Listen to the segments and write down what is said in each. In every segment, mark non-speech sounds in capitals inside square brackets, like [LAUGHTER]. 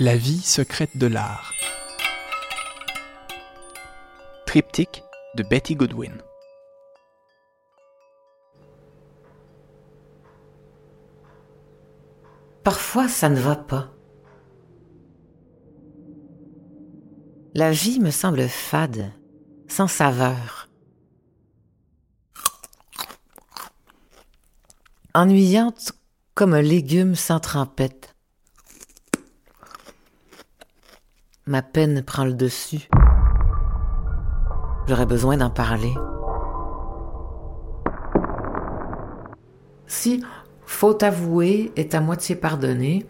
La vie secrète de l'art. Triptyque de Betty Goodwin. Parfois, ça ne va pas. La vie me semble fade, sans saveur. Ennuyante comme un légume sans trempette. Ma peine prend le dessus. J'aurais besoin d'en parler. Si faute avouée est à moitié pardonnée,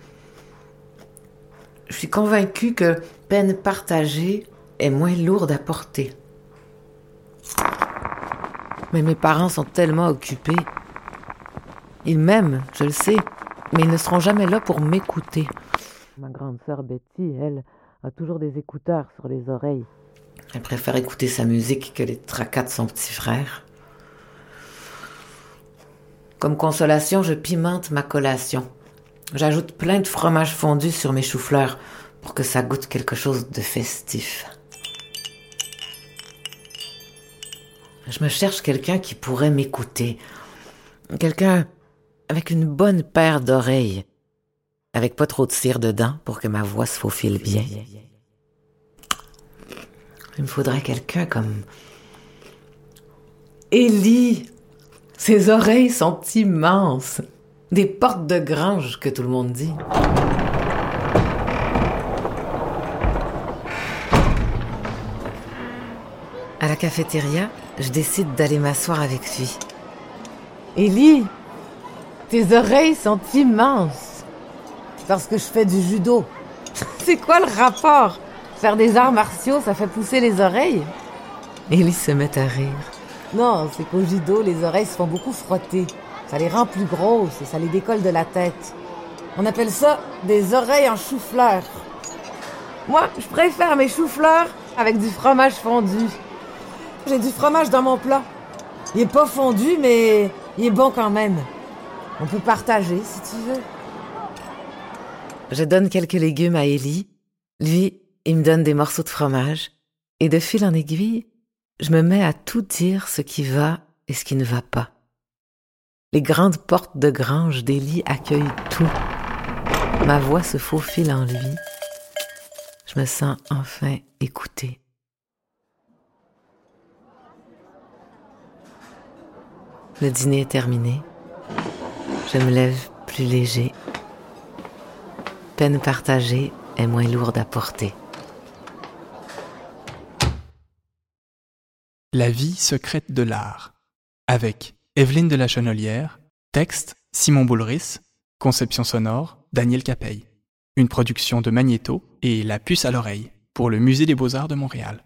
je suis convaincue que peine partagée est moins lourde à porter. Mais mes parents sont tellement occupés. Ils m'aiment, je le sais, mais ils ne seront jamais là pour m'écouter. Ma grande sœur Betty, elle, a toujours des écouteurs sur les oreilles. Elle préfère écouter sa musique que les tracas de son petit frère. Comme consolation, je pimente ma collation. J'ajoute plein de fromage fondu sur mes choux-fleurs pour que ça goûte quelque chose de festif. Je me cherche quelqu'un qui pourrait m'écouter. Quelqu'un avec une bonne paire d'oreilles. Avec pas trop de cire dedans pour que ma voix se faufile bien. Il me faudrait quelqu'un comme... Ellie Ses oreilles sont immenses. Des portes de grange que tout le monde dit. À la cafétéria, je décide d'aller m'asseoir avec lui. Ellie, tes oreilles sont immenses. Parce que je fais du judo. [LAUGHS] C'est quoi le rapport? Faire des arts martiaux, ça fait pousser les oreilles? Ellie se met à rire. Non, c'est qu'au judo, les oreilles se font beaucoup frotter. Ça les rend plus grosses et ça les décolle de la tête. On appelle ça des oreilles en chou-fleur. Moi, je préfère mes choux-fleurs avec du fromage fondu. J'ai du fromage dans mon plat. Il est pas fondu, mais il est bon quand même. On peut partager si tu veux. Je donne quelques légumes à Ellie. Lui, il me donne des morceaux de fromage. Et de fil en aiguille, je me mets à tout dire ce qui va et ce qui ne va pas. Les grandes portes de grange d'Élie accueillent tout. Ma voix se faufile en lui. Je me sens enfin écoutée. Le dîner est terminé. Je me lève plus léger. Peine partagée est moins lourde à porter. La vie secrète de l'art. Avec Evelyne de la Chenelière, texte Simon Boulris, conception sonore Daniel Capeille. Une production de Magnéto et La puce à l'oreille pour le Musée des beaux-arts de Montréal.